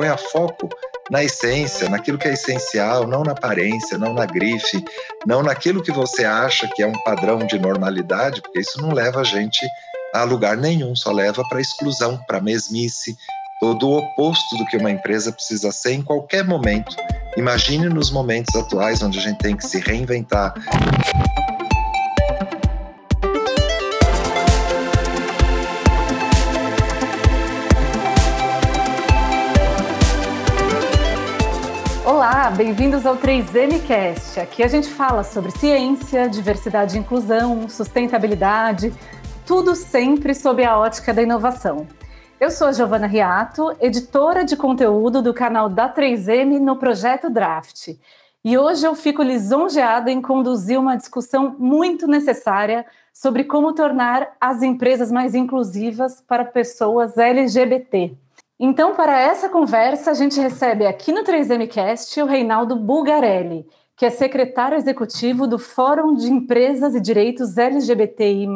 ponha foco na essência, naquilo que é essencial, não na aparência, não na grife, não naquilo que você acha que é um padrão de normalidade, porque isso não leva a gente a lugar nenhum, só leva para exclusão, para mesmice, todo o oposto do que uma empresa precisa ser em qualquer momento. Imagine nos momentos atuais onde a gente tem que se reinventar. Olá, bem-vindos ao 3MCast. Aqui a gente fala sobre ciência, diversidade e inclusão, sustentabilidade, tudo sempre sob a ótica da inovação. Eu sou a Giovana Riato, editora de conteúdo do canal da 3M no projeto Draft. E hoje eu fico lisonjeada em conduzir uma discussão muito necessária sobre como tornar as empresas mais inclusivas para pessoas LGBT. Então, para essa conversa, a gente recebe aqui no 3MCast o Reinaldo Bulgarelli, que é secretário executivo do Fórum de Empresas e Direitos LGBTI,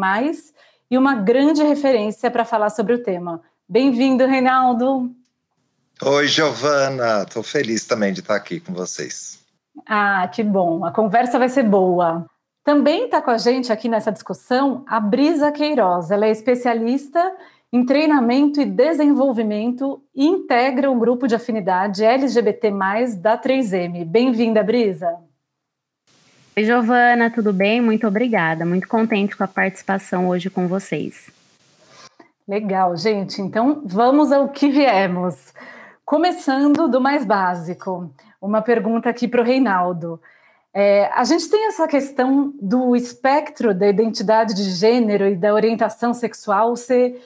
e uma grande referência para falar sobre o tema. Bem-vindo, Reinaldo. Oi, Giovana. Estou feliz também de estar aqui com vocês. Ah, que bom. A conversa vai ser boa. Também está com a gente aqui nessa discussão a Brisa Queiroz. Ela é especialista em treinamento e desenvolvimento e integra o grupo de afinidade LGBT+, da 3M. Bem-vinda, Brisa. Oi, Giovana, tudo bem? Muito obrigada. Muito contente com a participação hoje com vocês. Legal, gente. Então vamos ao que viemos. Começando do mais básico, uma pergunta aqui para o Reinaldo. É, a gente tem essa questão do espectro da identidade de gênero e da orientação sexual ser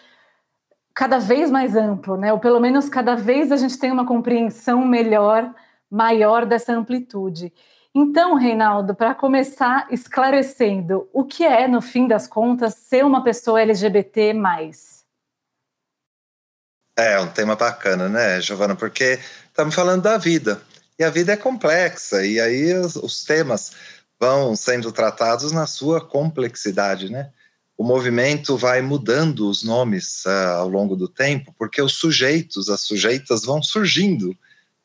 cada vez mais amplo, né? Ou pelo menos cada vez a gente tem uma compreensão melhor, maior dessa amplitude. Então, Reinaldo, para começar esclarecendo, o que é, no fim das contas, ser uma pessoa LGBT mais? É um tema bacana, né, Giovana? Porque estamos falando da vida. E a vida é complexa, e aí os, os temas vão sendo tratados na sua complexidade, né? O movimento vai mudando os nomes uh, ao longo do tempo, porque os sujeitos, as sujeitas vão surgindo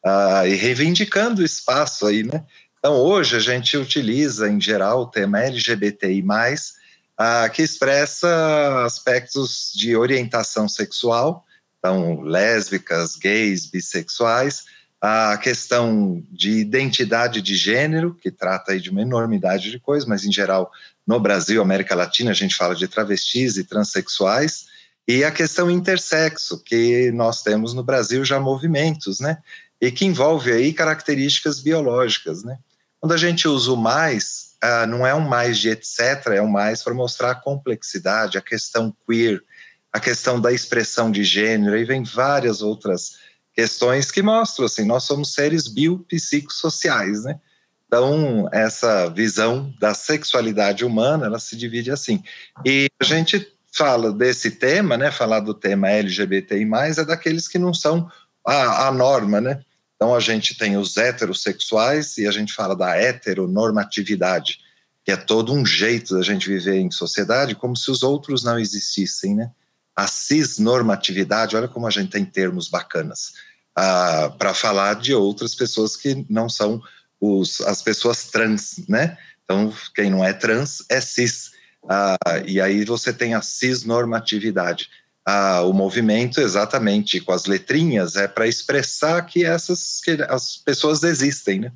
uh, e reivindicando espaço aí, né? Então, hoje a gente utiliza, em geral, o tema LGBTI+, uh, que expressa aspectos de orientação sexual, então lésbicas, gays, bissexuais, a questão de identidade de gênero, que trata aí de uma enormidade de coisas, mas em geral no Brasil, América Latina, a gente fala de travestis e transexuais, e a questão intersexo, que nós temos no Brasil já movimentos, né? E que envolve aí características biológicas, né? Quando a gente usa o mais, ah, não é um mais de etc, é um mais para mostrar a complexidade, a questão queer, a questão da expressão de gênero, e vem várias outras questões que mostram assim, nós somos seres biopsicossociais, né? Então, essa visão da sexualidade humana, ela se divide assim. E a gente fala desse tema, né, falar do tema LGBTI+, é daqueles que não são a, a norma, né? Então, a gente tem os heterossexuais e a gente fala da heteronormatividade, que é todo um jeito da gente viver em sociedade como se os outros não existissem, né? A cisnormatividade, olha como a gente tem termos bacanas, ah, para falar de outras pessoas que não são os, as pessoas trans, né? Então, quem não é trans é cis. Ah, e aí você tem a cisnormatividade. Ah, o movimento, exatamente, com as letrinhas, é para expressar que essas que as pessoas existem, né?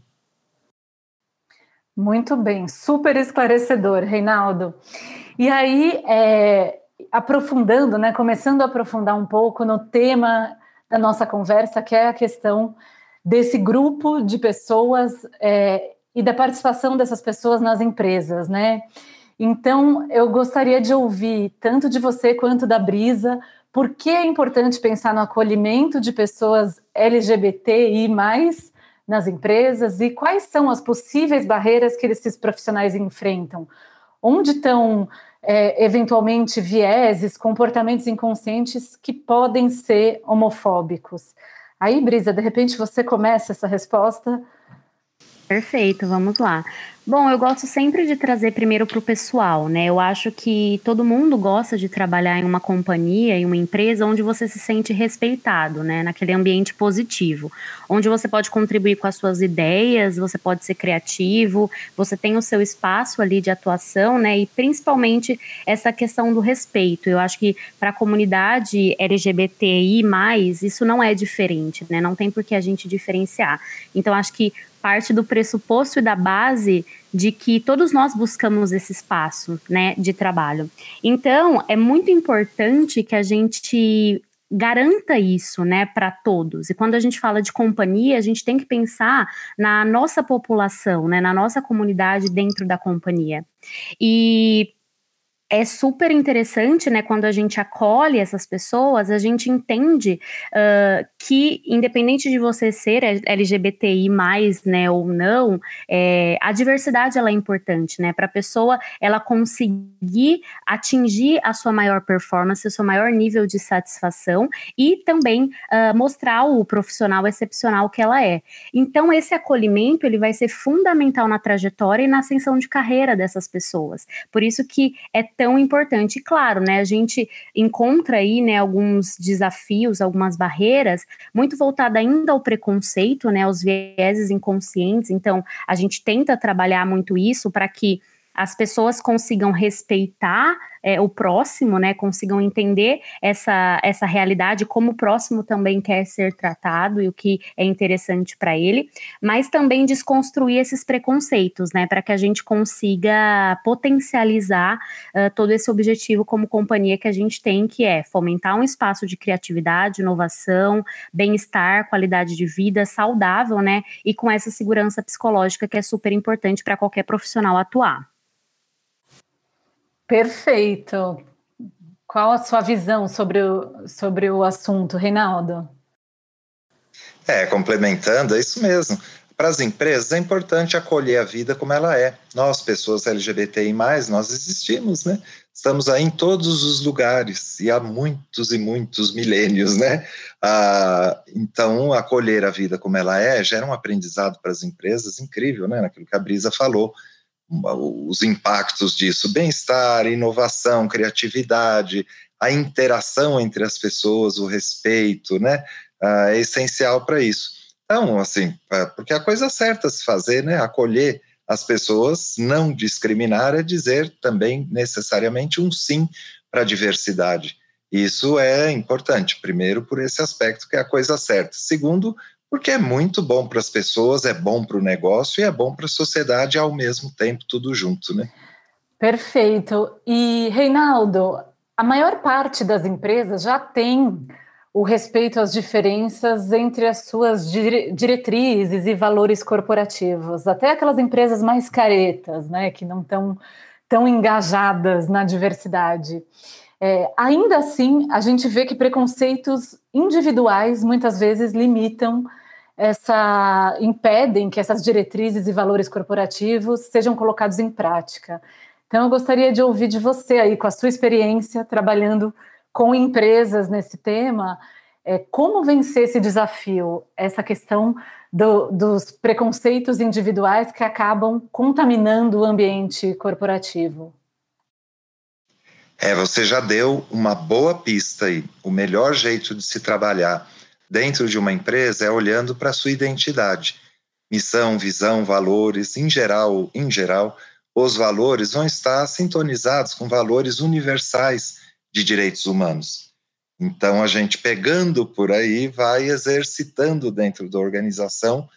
Muito bem, super esclarecedor, Reinaldo. E aí, é, aprofundando, né, começando a aprofundar um pouco no tema da nossa conversa, que é a questão desse grupo de pessoas é, e da participação dessas pessoas nas empresas, né? Então, eu gostaria de ouvir tanto de você quanto da Brisa, por que é importante pensar no acolhimento de pessoas LGBTI+, nas empresas e quais são as possíveis barreiras que esses profissionais enfrentam? Onde estão é, eventualmente vieses, comportamentos inconscientes que podem ser homofóbicos. Aí, Brisa, de repente você começa essa resposta. Perfeito, vamos lá. Bom, eu gosto sempre de trazer primeiro para o pessoal, né? Eu acho que todo mundo gosta de trabalhar em uma companhia, em uma empresa onde você se sente respeitado, né? Naquele ambiente positivo, onde você pode contribuir com as suas ideias, você pode ser criativo, você tem o seu espaço ali de atuação, né? E principalmente essa questão do respeito. Eu acho que para a comunidade LGBTI, isso não é diferente, né? Não tem por que a gente diferenciar. Então, acho que parte do pressuposto e da base de que todos nós buscamos esse espaço, né, de trabalho. Então, é muito importante que a gente garanta isso, né, para todos. E quando a gente fala de companhia, a gente tem que pensar na nossa população, né, na nossa comunidade dentro da companhia. E é super interessante, né? Quando a gente acolhe essas pessoas, a gente entende uh, que, independente de você ser LGBTI né, ou não, é, a diversidade ela é importante, né? Para a pessoa ela conseguir atingir a sua maior performance, o seu maior nível de satisfação e também uh, mostrar o profissional excepcional que ela é. Então, esse acolhimento ele vai ser fundamental na trajetória e na ascensão de carreira dessas pessoas. Por isso que é tão importante. E claro, né, a gente encontra aí, né, alguns desafios, algumas barreiras, muito voltada ainda ao preconceito, né, aos vieses inconscientes. Então, a gente tenta trabalhar muito isso para que as pessoas consigam respeitar é, o próximo, né, consigam entender essa, essa realidade, como o próximo também quer ser tratado e o que é interessante para ele, mas também desconstruir esses preconceitos, né, para que a gente consiga potencializar uh, todo esse objetivo como companhia que a gente tem, que é fomentar um espaço de criatividade, inovação, bem-estar, qualidade de vida saudável, né, e com essa segurança psicológica que é super importante para qualquer profissional atuar. Perfeito. Qual a sua visão sobre o, sobre o assunto, Reinaldo? É, complementando, é isso mesmo. Para as empresas é importante acolher a vida como ela é. Nós, pessoas LGBTI, nós existimos, né? Estamos aí em todos os lugares e há muitos e muitos milênios, né? Ah, então, acolher a vida como ela é gera um aprendizado para as empresas incrível, né? Naquilo que a Brisa falou os impactos disso, bem-estar, inovação, criatividade, a interação entre as pessoas, o respeito, né, ah, é essencial para isso. Então, assim, porque a coisa certa a se fazer, né, acolher as pessoas, não discriminar é dizer também necessariamente um sim para a diversidade. Isso é importante, primeiro, por esse aspecto que é a coisa certa. Segundo, porque é muito bom para as pessoas, é bom para o negócio e é bom para a sociedade ao mesmo tempo, tudo junto, né? Perfeito. E, Reinaldo, a maior parte das empresas já tem o respeito às diferenças entre as suas diretrizes e valores corporativos. Até aquelas empresas mais caretas, né, que não estão tão engajadas na diversidade. É, ainda assim, a gente vê que preconceitos individuais muitas vezes limitam essa impedem que essas diretrizes e valores corporativos sejam colocados em prática. Então, eu gostaria de ouvir de você aí, com a sua experiência trabalhando com empresas nesse tema, é, como vencer esse desafio, essa questão do, dos preconceitos individuais que acabam contaminando o ambiente corporativo. É, você já deu uma boa pista aí. O melhor jeito de se trabalhar dentro de uma empresa é olhando para a sua identidade. Missão, visão, valores, em geral, em geral, os valores vão estar sintonizados com valores universais de direitos humanos. Então, a gente pegando por aí vai exercitando dentro da organização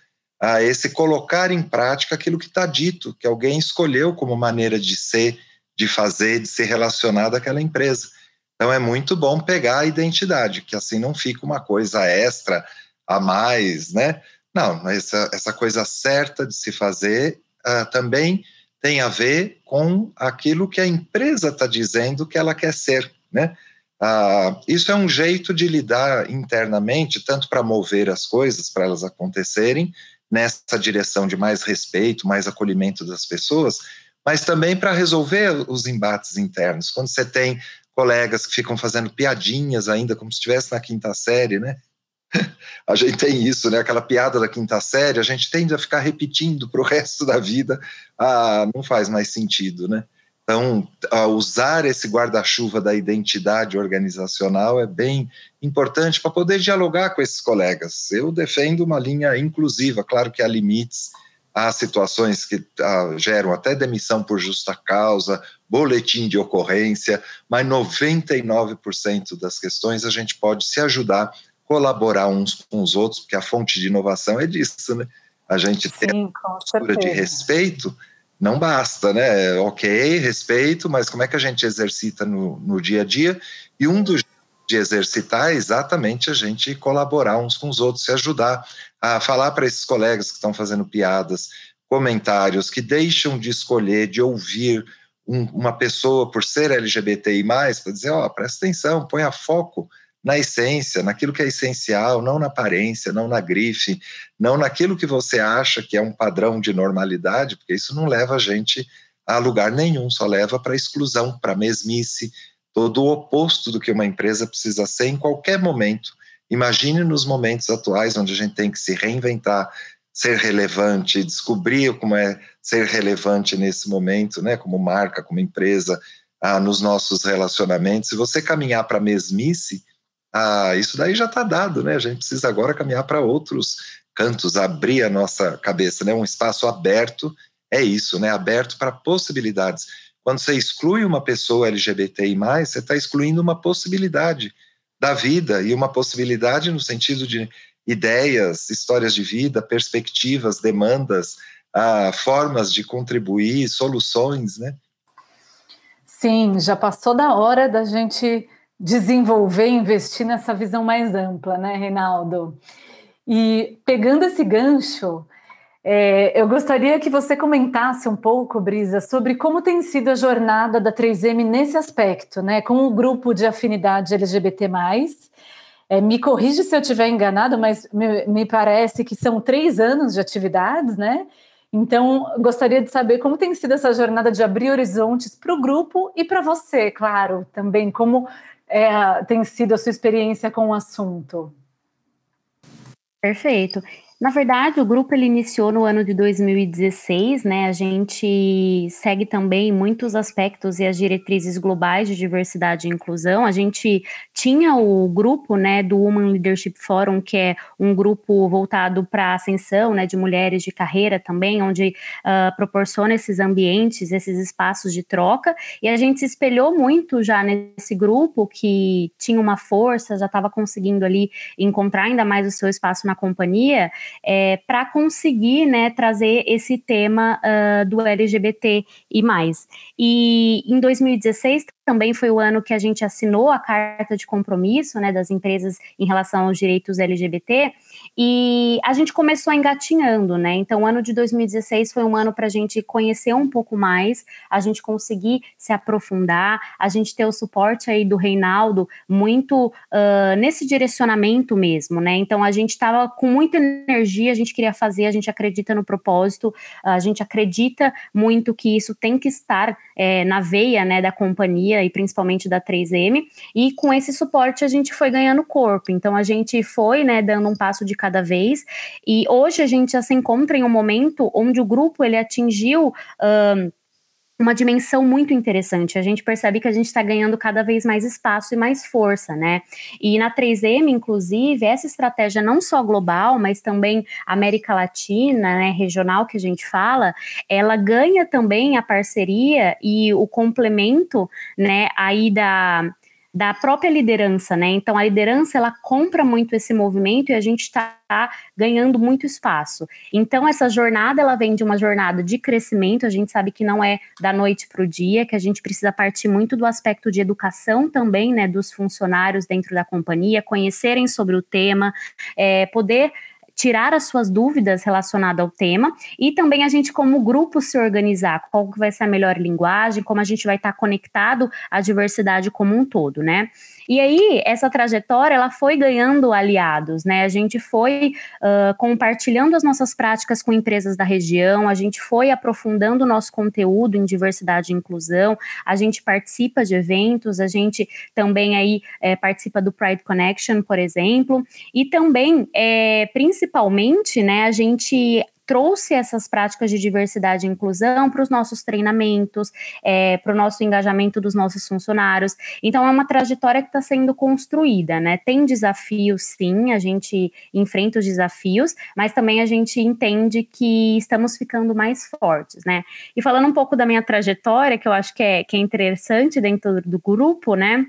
a esse colocar em prática aquilo que está dito, que alguém escolheu como maneira de ser, de fazer, de se relacionar daquela empresa. Então é muito bom pegar a identidade, que assim não fica uma coisa extra a mais, né? Não, essa, essa coisa certa de se fazer uh, também tem a ver com aquilo que a empresa está dizendo que ela quer ser, né? Uh, isso é um jeito de lidar internamente, tanto para mover as coisas, para elas acontecerem nessa direção de mais respeito, mais acolhimento das pessoas, mas também para resolver os embates internos. Quando você tem colegas que ficam fazendo piadinhas ainda, como se estivesse na quinta série, né? a gente tem isso, né? Aquela piada da quinta série, a gente tende a ficar repetindo para o resto da vida. Ah, não faz mais sentido, né? Então, usar esse guarda-chuva da identidade organizacional é bem importante para poder dialogar com esses colegas. Eu defendo uma linha inclusiva, claro que há limites, há situações que ah, geram até demissão por justa causa, boletim de ocorrência, mas 99% das questões a gente pode se ajudar colaborar uns com os outros, porque a fonte de inovação é disso, né? A gente Sim, tem uma postura de respeito, não basta, né? Ok, respeito, mas como é que a gente exercita no, no dia a dia? E um dos de exercitar é exatamente a gente colaborar uns com os outros, se ajudar a falar para esses colegas que estão fazendo piadas, comentários, que deixam de escolher, de ouvir um, uma pessoa por ser LGBTI, para dizer: ó, oh, presta atenção, ponha foco na essência, naquilo que é essencial, não na aparência, não na grife, não naquilo que você acha que é um padrão de normalidade, porque isso não leva a gente a lugar nenhum, só leva para exclusão, para mesmice, todo o oposto do que uma empresa precisa ser em qualquer momento. Imagine nos momentos atuais onde a gente tem que se reinventar, ser relevante, descobrir como é ser relevante nesse momento, né, como marca, como empresa, ah, nos nossos relacionamentos. Se você caminhar para a mesmice, ah, isso daí já está dado, né? A gente precisa agora caminhar para outros cantos, abrir a nossa cabeça, né? Um espaço aberto é isso, né? Aberto para possibilidades. Quando você exclui uma pessoa LGBTI+, você está excluindo uma possibilidade da vida e uma possibilidade no sentido de ideias, histórias de vida, perspectivas, demandas, ah, formas de contribuir, soluções, né? Sim, já passou da hora da gente desenvolver investir nessa visão mais ampla, né, Reinaldo? E pegando esse gancho, é, eu gostaria que você comentasse um pouco, Brisa, sobre como tem sido a jornada da 3M nesse aspecto, né, com o grupo de afinidade LGBT+. É, me corrige se eu estiver enganado, mas me, me parece que são três anos de atividades, né? Então, gostaria de saber como tem sido essa jornada de abrir horizontes para o grupo e para você, claro, também, como é, tem sido a sua experiência com o assunto? Perfeito. Na verdade, o grupo ele iniciou no ano de 2016, né? A gente segue também muitos aspectos e as diretrizes globais de diversidade e inclusão. A gente tinha o grupo, né, do Women Leadership Forum, que é um grupo voltado para a ascensão, né, de mulheres de carreira também, onde uh, proporciona esses ambientes, esses espaços de troca. E a gente se espelhou muito já nesse grupo que tinha uma força, já estava conseguindo ali encontrar ainda mais o seu espaço na companhia é, para conseguir né, trazer esse tema uh, do LGBT e mais. E em 2016 também foi o ano que a gente assinou a carta de compromisso né, das empresas em relação aos direitos LGBT, e a gente começou engatinhando, né? Então, o ano de 2016 foi um ano para a gente conhecer um pouco mais, a gente conseguir se aprofundar, a gente ter o suporte aí do Reinaldo muito uh, nesse direcionamento mesmo, né? Então, a gente estava com muita energia, a gente queria fazer, a gente acredita no propósito, a gente acredita muito que isso tem que estar é, na veia né, da companhia e principalmente da 3M, e com esse suporte a gente foi ganhando corpo. Então a gente foi né, dando um passo de cada vez, e hoje a gente já se encontra em um momento onde o grupo ele atingiu uma dimensão muito interessante. A gente percebe que a gente está ganhando cada vez mais espaço e mais força, né? E na 3M, inclusive, essa estratégia não só global, mas também América Latina, né, regional que a gente fala, ela ganha também a parceria e o complemento, né, aí da da própria liderança, né? Então a liderança ela compra muito esse movimento e a gente está ganhando muito espaço. Então essa jornada ela vem de uma jornada de crescimento. A gente sabe que não é da noite para o dia, que a gente precisa partir muito do aspecto de educação também, né? Dos funcionários dentro da companhia, conhecerem sobre o tema, é, poder tirar as suas dúvidas relacionadas ao tema e também a gente como grupo se organizar, qual que vai ser a melhor linguagem, como a gente vai estar conectado à diversidade como um todo, né? E aí, essa trajetória, ela foi ganhando aliados, né? A gente foi uh, compartilhando as nossas práticas com empresas da região, a gente foi aprofundando o nosso conteúdo em diversidade e inclusão, a gente participa de eventos, a gente também aí é, participa do Pride Connection, por exemplo, e também, é, principalmente, né, a gente trouxe essas práticas de diversidade e inclusão para os nossos treinamentos, é, para o nosso engajamento dos nossos funcionários. Então, é uma trajetória que está sendo construída, né? Tem desafios, sim, a gente enfrenta os desafios, mas também a gente entende que estamos ficando mais fortes, né? E falando um pouco da minha trajetória, que eu acho que é, que é interessante dentro do grupo, né?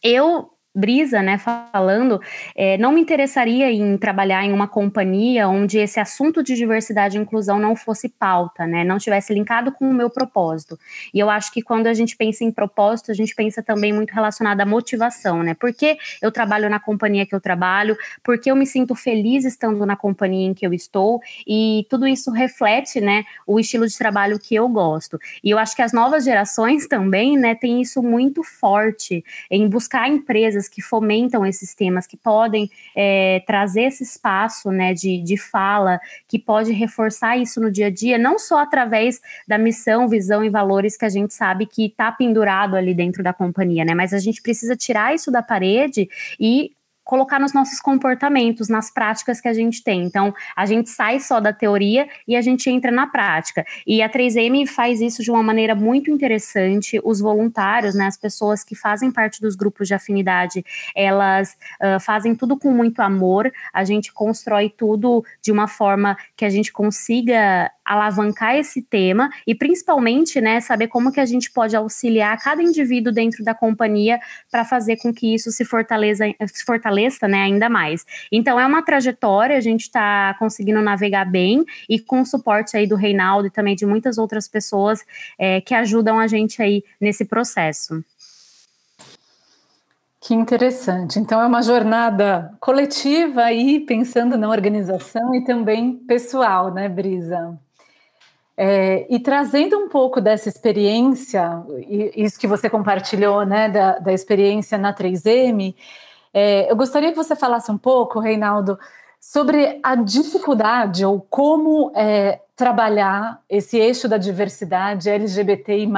Eu Brisa, né, falando, é, não me interessaria em trabalhar em uma companhia onde esse assunto de diversidade e inclusão não fosse pauta, né, não tivesse linkado com o meu propósito. E eu acho que quando a gente pensa em propósito, a gente pensa também muito relacionado à motivação, né, por que eu trabalho na companhia que eu trabalho, por que eu me sinto feliz estando na companhia em que eu estou, e tudo isso reflete, né, o estilo de trabalho que eu gosto. E eu acho que as novas gerações também, né, têm isso muito forte em buscar empresas empresas que fomentam esses temas, que podem é, trazer esse espaço né, de, de fala, que pode reforçar isso no dia a dia, não só através da missão, visão e valores que a gente sabe que está pendurado ali dentro da companhia, né? Mas a gente precisa tirar isso da parede e colocar nos nossos comportamentos, nas práticas que a gente tem. Então, a gente sai só da teoria e a gente entra na prática. E a 3M faz isso de uma maneira muito interessante. Os voluntários, né, as pessoas que fazem parte dos grupos de afinidade, elas uh, fazem tudo com muito amor. A gente constrói tudo de uma forma que a gente consiga alavancar esse tema e principalmente, né, saber como que a gente pode auxiliar cada indivíduo dentro da companhia para fazer com que isso se fortaleça, se fortaleça, né, ainda mais. Então é uma trajetória, a gente está conseguindo navegar bem e com o suporte aí do Reinaldo e também de muitas outras pessoas é, que ajudam a gente aí nesse processo. Que interessante. Então é uma jornada coletiva aí, pensando na organização e também pessoal, né, Brisa? É, e trazendo um pouco dessa experiência, isso que você compartilhou, né, da, da experiência na 3M, é, eu gostaria que você falasse um pouco, Reinaldo, sobre a dificuldade ou como é, trabalhar esse eixo da diversidade LGBTI+,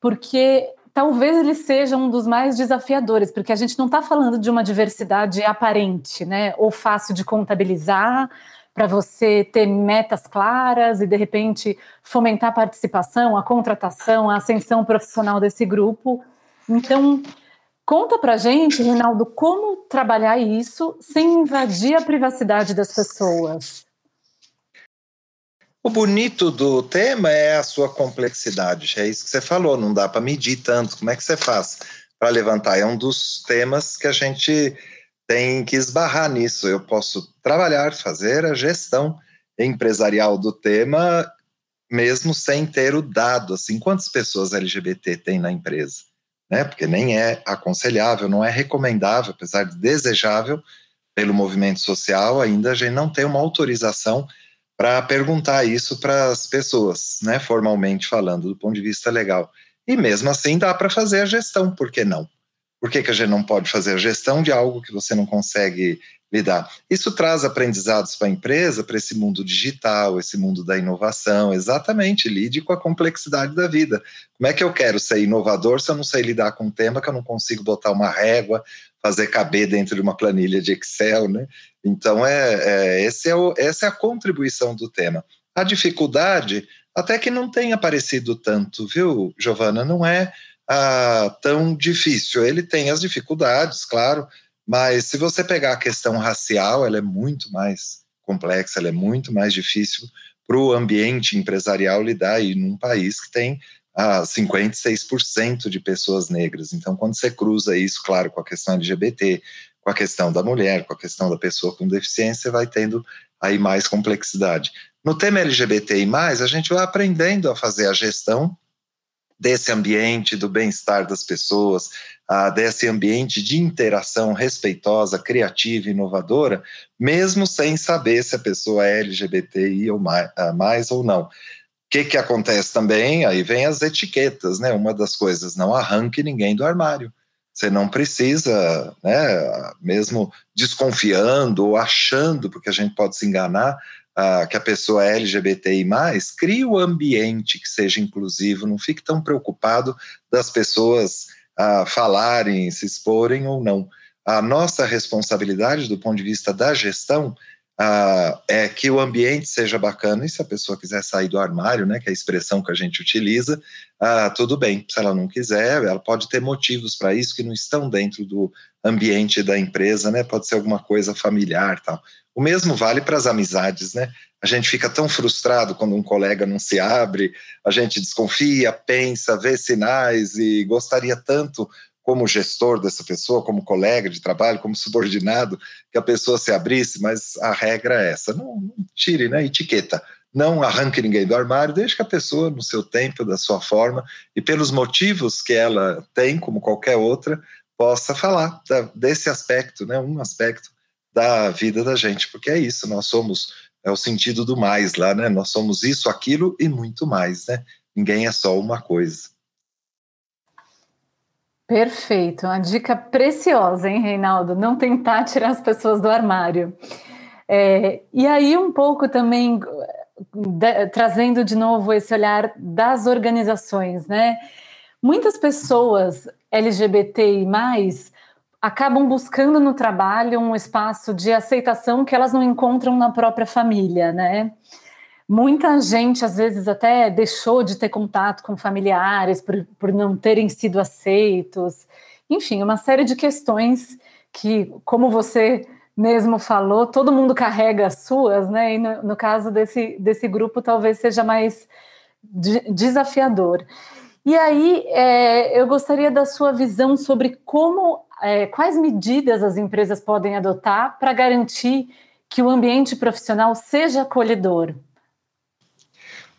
porque talvez ele seja um dos mais desafiadores, porque a gente não está falando de uma diversidade aparente, né, ou fácil de contabilizar, para você ter metas claras e, de repente, fomentar a participação, a contratação, a ascensão profissional desse grupo. Então, conta para gente, Reinaldo, como trabalhar isso sem invadir a privacidade das pessoas. O bonito do tema é a sua complexidade, é isso que você falou, não dá para medir tanto. Como é que você faz para levantar? É um dos temas que a gente tem que esbarrar nisso. Eu posso trabalhar, fazer a gestão empresarial do tema, mesmo sem ter o dado. Assim, quantas pessoas LGBT tem na empresa? Né? Porque nem é aconselhável, não é recomendável, apesar de desejável pelo movimento social, ainda a gente não tem uma autorização para perguntar isso para as pessoas, né? formalmente falando, do ponto de vista legal. E mesmo assim dá para fazer a gestão, por que não? Por que, que a gente não pode fazer a gestão de algo que você não consegue lidar? Isso traz aprendizados para a empresa, para esse mundo digital, esse mundo da inovação, exatamente, lide com a complexidade da vida. Como é que eu quero ser inovador se eu não sei lidar com um tema que eu não consigo botar uma régua, fazer caber dentro de uma planilha de Excel, né? Então, é, é, é o, essa é a contribuição do tema. A dificuldade, até que não tem aparecido tanto, viu, Giovana? Não é ah, tão difícil. Ele tem as dificuldades, claro, mas se você pegar a questão racial, ela é muito mais complexa, ela é muito mais difícil para o ambiente empresarial lidar aí num país que tem ah, 56% de pessoas negras. Então, quando você cruza isso, claro, com a questão LGBT, com a questão da mulher, com a questão da pessoa com deficiência, vai tendo aí mais complexidade. No tema LGBTI+, a gente vai aprendendo a fazer a gestão desse ambiente do bem-estar das pessoas, uh, desse ambiente de interação respeitosa, criativa, inovadora, mesmo sem saber se a pessoa é LGBTI ou mais, uh, mais ou não. O que, que acontece também? Aí vem as etiquetas, né? Uma das coisas, não arranque ninguém do armário. Você não precisa, né, mesmo desconfiando ou achando, porque a gente pode se enganar, uh, que a pessoa é LGBTI, crie o ambiente que seja inclusivo, não fique tão preocupado das pessoas uh, falarem, se exporem ou não. A nossa responsabilidade do ponto de vista da gestão Uh, é que o ambiente seja bacana, e se a pessoa quiser sair do armário, né, que é a expressão que a gente utiliza, uh, tudo bem. Se ela não quiser, ela pode ter motivos para isso que não estão dentro do ambiente da empresa, né? Pode ser alguma coisa familiar, tal. O mesmo vale para as amizades, né? A gente fica tão frustrado quando um colega não se abre, a gente desconfia, pensa, vê sinais e gostaria tanto como gestor dessa pessoa, como colega de trabalho, como subordinado, que a pessoa se abrisse, mas a regra é essa: não, não tire, né? Etiqueta. Não arranque ninguém do armário, deixe que a pessoa, no seu tempo, da sua forma e pelos motivos que ela tem, como qualquer outra, possa falar desse aspecto, né? Um aspecto da vida da gente, porque é isso, nós somos, é o sentido do mais lá, né? Nós somos isso, aquilo e muito mais, né? Ninguém é só uma coisa. Perfeito, uma dica preciosa, hein, Reinaldo? Não tentar tirar as pessoas do armário. É, e aí, um pouco também de, trazendo de novo esse olhar das organizações, né? Muitas pessoas LGBTI acabam buscando no trabalho um espaço de aceitação que elas não encontram na própria família, né? Muita gente, às vezes, até deixou de ter contato com familiares por, por não terem sido aceitos. Enfim, uma série de questões que, como você mesmo falou, todo mundo carrega as suas, né? E no, no caso desse, desse grupo, talvez seja mais de, desafiador. E aí, é, eu gostaria da sua visão sobre como, é, quais medidas as empresas podem adotar para garantir que o ambiente profissional seja acolhedor.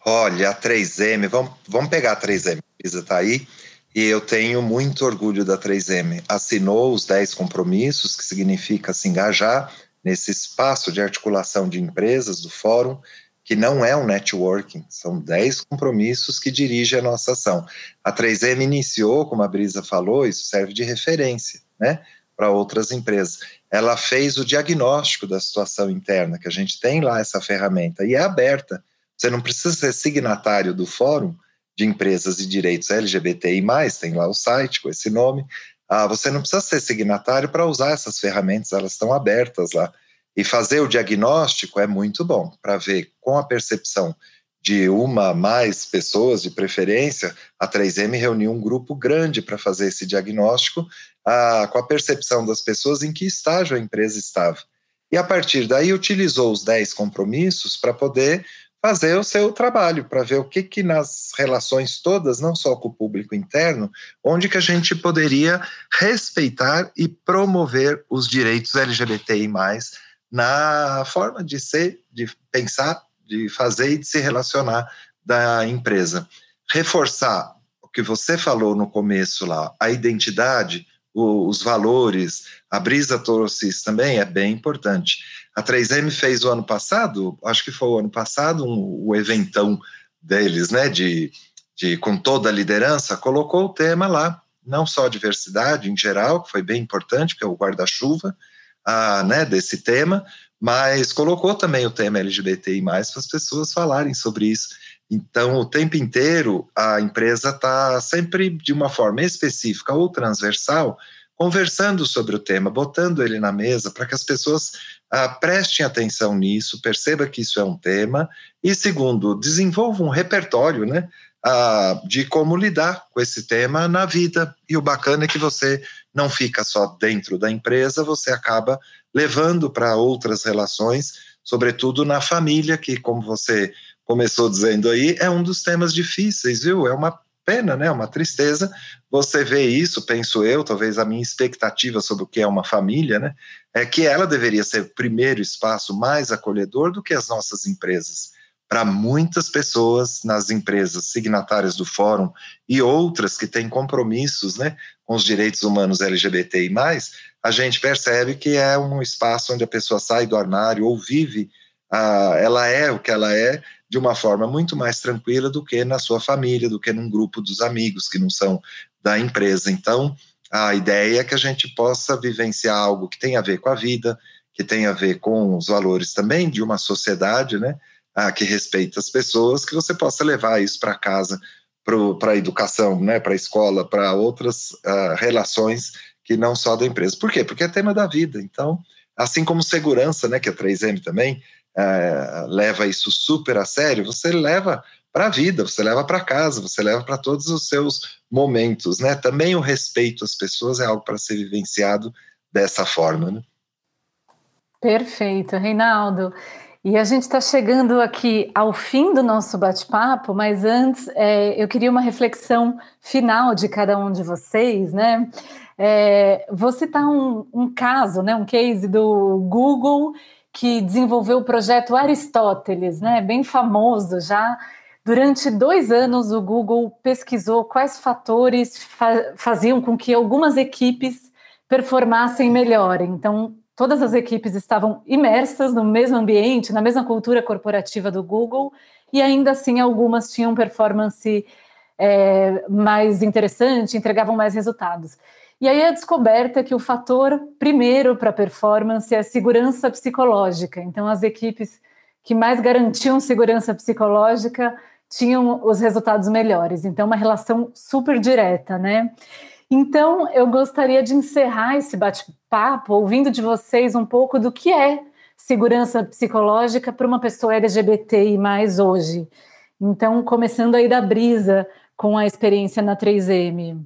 Olha, a 3M, vamos, vamos pegar a 3M, a Isa está aí, e eu tenho muito orgulho da 3M. Assinou os 10 compromissos, que significa se engajar nesse espaço de articulação de empresas do fórum, que não é um networking, são 10 compromissos que dirigem a nossa ação. A 3M iniciou, como a Brisa falou, isso serve de referência, né, para outras empresas. Ela fez o diagnóstico da situação interna, que a gente tem lá essa ferramenta, e é aberta você não precisa ser signatário do Fórum de Empresas e Direitos LGBTI, tem lá o site com esse nome. Ah, você não precisa ser signatário para usar essas ferramentas, elas estão abertas lá. E fazer o diagnóstico é muito bom para ver com a percepção de uma mais pessoas de preferência, a 3M reuniu um grupo grande para fazer esse diagnóstico ah, com a percepção das pessoas em que estágio a empresa estava. E a partir daí utilizou os 10 compromissos para poder fazer o seu trabalho para ver o que que nas relações todas, não só com o público interno, onde que a gente poderia respeitar e promover os direitos LGBTI+, na forma de ser, de pensar, de fazer e de se relacionar da empresa. Reforçar o que você falou no começo lá, a identidade, os valores, a brisa trouxe também, é bem importante. A 3M fez o ano passado, acho que foi o ano passado, um, o eventão deles, né, de, de com toda a liderança, colocou o tema lá, não só diversidade em geral, que foi bem importante, que é o guarda-chuva, né, desse tema, mas colocou também o tema LGBTI+, para as pessoas falarem sobre isso. Então, o tempo inteiro, a empresa está sempre de uma forma específica ou transversal, conversando sobre o tema, botando ele na mesa para que as pessoas ah, prestem atenção nisso, perceba que isso é um tema e segundo, desenvolva um repertório, né, ah, de como lidar com esse tema na vida. E o bacana é que você não fica só dentro da empresa, você acaba levando para outras relações, sobretudo na família, que como você começou dizendo aí, é um dos temas difíceis, viu? É uma pena, né? Uma tristeza. Você vê isso, penso eu, talvez a minha expectativa sobre o que é uma família, né? É que ela deveria ser o primeiro espaço mais acolhedor do que as nossas empresas. Para muitas pessoas nas empresas signatárias do fórum e outras que têm compromissos, né, com os direitos humanos LGBTI+, a gente percebe que é um espaço onde a pessoa sai do armário ou vive, ah, ela é o que ela é, de uma forma muito mais tranquila do que na sua família, do que num grupo dos amigos que não são da empresa. Então, A ideia é que a gente possa vivenciar algo que tem a ver com a vida, que tem a ver com os valores também de uma sociedade, né? Ah, que respeita as pessoas, que você possa levar isso para casa, para a educação, né? Para a escola, para outras uh, relações que não só da empresa. Por quê? Porque é tema da vida. Então, assim como segurança, né? Que a 3M também uh, leva isso super a sério, você leva para a vida, você leva para casa, você leva para todos os seus momentos, né? Também o respeito às pessoas é algo para ser vivenciado dessa forma, né? Perfeito, Reinaldo. E a gente está chegando aqui ao fim do nosso bate-papo, mas antes é, eu queria uma reflexão final de cada um de vocês, né? É, vou citar um, um caso, né, um case do Google que desenvolveu o projeto Aristóteles, né, bem famoso já, Durante dois anos, o Google pesquisou quais fatores fa faziam com que algumas equipes performassem melhor. Então, todas as equipes estavam imersas no mesmo ambiente, na mesma cultura corporativa do Google, e ainda assim algumas tinham performance é, mais interessante, entregavam mais resultados. E aí a descoberta que o fator primeiro para a performance é a segurança psicológica. Então, as equipes que mais garantiam segurança psicológica tinham os resultados melhores. Então, uma relação super direta, né? Então, eu gostaria de encerrar esse bate-papo ouvindo de vocês um pouco do que é segurança psicológica para uma pessoa LGBTI mais hoje. Então, começando aí da brisa com a experiência na 3M.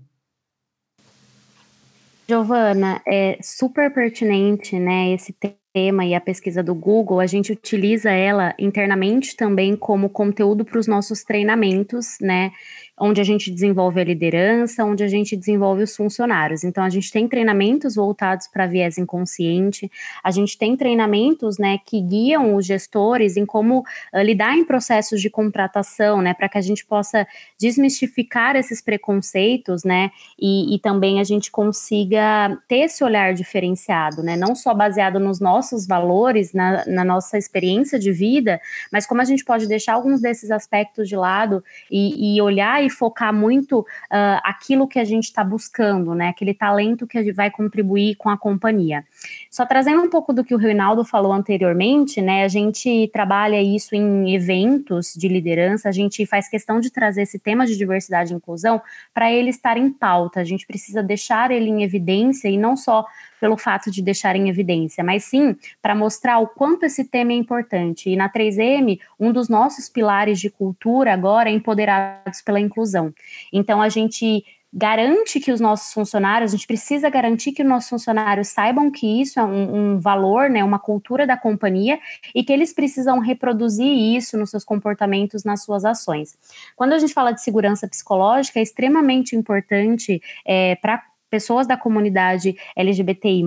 Giovana, é super pertinente, né, esse tema e a pesquisa do Google, a gente utiliza ela internamente também como conteúdo para os nossos treinamentos, né? Onde a gente desenvolve a liderança, onde a gente desenvolve os funcionários. Então, a gente tem treinamentos voltados para viés inconsciente, a gente tem treinamentos né, que guiam os gestores em como uh, lidar em processos de contratação, né, para que a gente possa desmistificar esses preconceitos, né, e, e também a gente consiga ter esse olhar diferenciado, né, não só baseado nos nossos valores, na, na nossa experiência de vida, mas como a gente pode deixar alguns desses aspectos de lado e, e olhar e focar muito uh, aquilo que a gente está buscando, né? Aquele talento que vai contribuir com a companhia. Só trazendo um pouco do que o Reinaldo falou anteriormente, né? A gente trabalha isso em eventos de liderança, a gente faz questão de trazer esse tema de diversidade e inclusão para ele estar em pauta. A gente precisa deixar ele em evidência e não só pelo fato de deixar em evidência, mas sim para mostrar o quanto esse tema é importante. E na 3M, um dos nossos pilares de cultura agora é empoderados pela inclusão. Então a gente garante que os nossos funcionários, a gente precisa garantir que os nossos funcionários saibam que isso é um, um, valor, né, uma cultura da companhia e que eles precisam reproduzir isso nos seus comportamentos, nas suas ações. Quando a gente fala de segurança psicológica, é extremamente importante é, para pessoas da comunidade LGBTI+,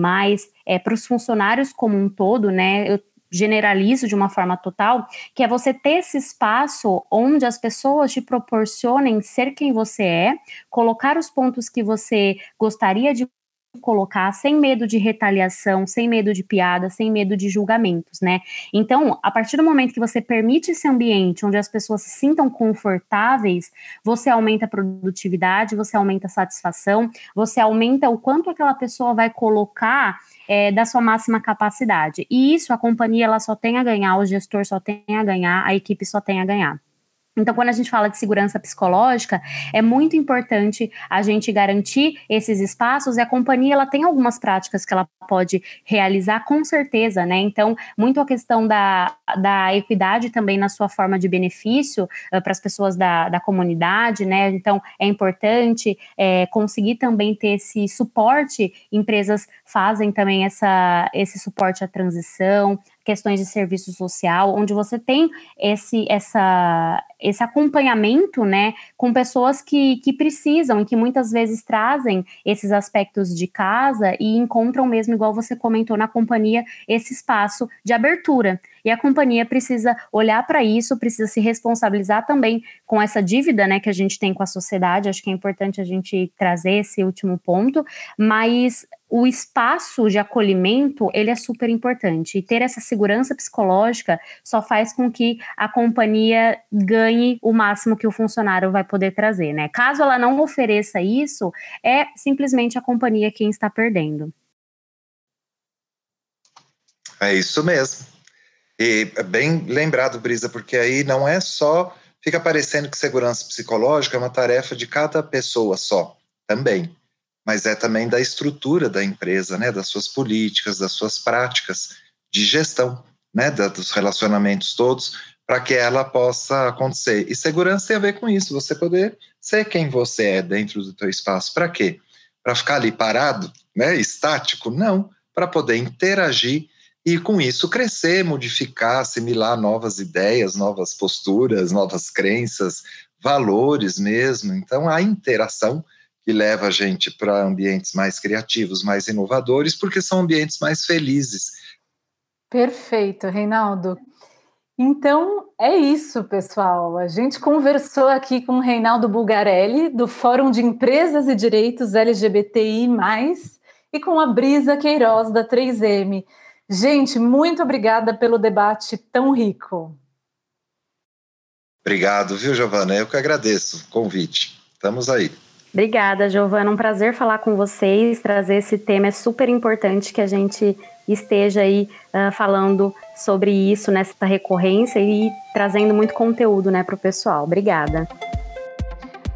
é, para os funcionários como um todo, né? Eu generalizo de uma forma total, que é você ter esse espaço onde as pessoas te proporcionem ser quem você é, colocar os pontos que você gostaria de colocar sem medo de retaliação, sem medo de piada, sem medo de julgamentos, né? Então, a partir do momento que você permite esse ambiente onde as pessoas se sintam confortáveis, você aumenta a produtividade, você aumenta a satisfação, você aumenta o quanto aquela pessoa vai colocar é, da sua máxima capacidade. E isso a companhia ela só tem a ganhar, o gestor só tem a ganhar, a equipe só tem a ganhar. Então, quando a gente fala de segurança psicológica, é muito importante a gente garantir esses espaços e a companhia ela tem algumas práticas que ela pode realizar com certeza, né? Então, muito a questão da, da equidade também na sua forma de benefício uh, para as pessoas da, da comunidade, né? Então, é importante é, conseguir também ter esse suporte. Empresas fazem também essa, esse suporte à transição, questões de serviço social, onde você tem esse, essa, esse acompanhamento, né, com pessoas que, que precisam e que muitas vezes trazem esses aspectos de casa e encontram mesmo, igual você comentou na companhia, esse espaço de abertura. E a companhia precisa olhar para isso, precisa se responsabilizar também com essa dívida né, que a gente tem com a sociedade. Acho que é importante a gente trazer esse último ponto, mas o espaço de acolhimento ele é super importante e ter essa segurança psicológica só faz com que a companhia ganhe o máximo que o funcionário vai poder trazer, né? Caso ela não ofereça isso, é simplesmente a companhia quem está perdendo. É isso mesmo. E é bem lembrado, Brisa, porque aí não é só. Fica parecendo que segurança psicológica é uma tarefa de cada pessoa só, também. Mas é também da estrutura da empresa, né, das suas políticas, das suas práticas de gestão, né, dos relacionamentos todos, para que ela possa acontecer. E segurança tem a ver com isso, você poder ser quem você é dentro do teu espaço. Para quê? Para ficar ali parado, né, estático? Não, para poder interagir e com isso crescer, modificar, assimilar novas ideias, novas posturas, novas crenças, valores mesmo. Então, a interação que leva a gente para ambientes mais criativos, mais inovadores, porque são ambientes mais felizes. Perfeito, Reinaldo. Então é isso, pessoal. A gente conversou aqui com o Reinaldo Bulgarelli, do Fórum de Empresas e Direitos LGBTI, e com a Brisa Queiroz, da 3M. Gente, muito obrigada pelo debate tão rico. Obrigado, viu, Giovana? Eu que agradeço o convite. Estamos aí. Obrigada, Giovana. Um prazer falar com vocês, trazer esse tema. É super importante que a gente esteja aí uh, falando sobre isso nessa recorrência e trazendo muito conteúdo né, para o pessoal. Obrigada.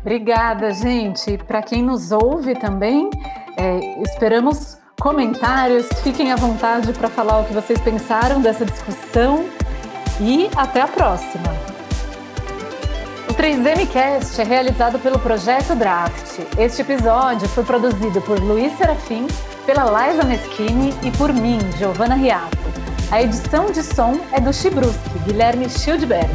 Obrigada, gente. Para quem nos ouve também, é, esperamos comentários. Fiquem à vontade para falar o que vocês pensaram dessa discussão e até a próxima. O 3MCast é realizado pelo Projeto Draft. Este episódio foi produzido por Luiz Serafim, pela Liza Meschini e por mim, Giovana Riato. A edição de som é do Chibruski, Guilherme Schildberg.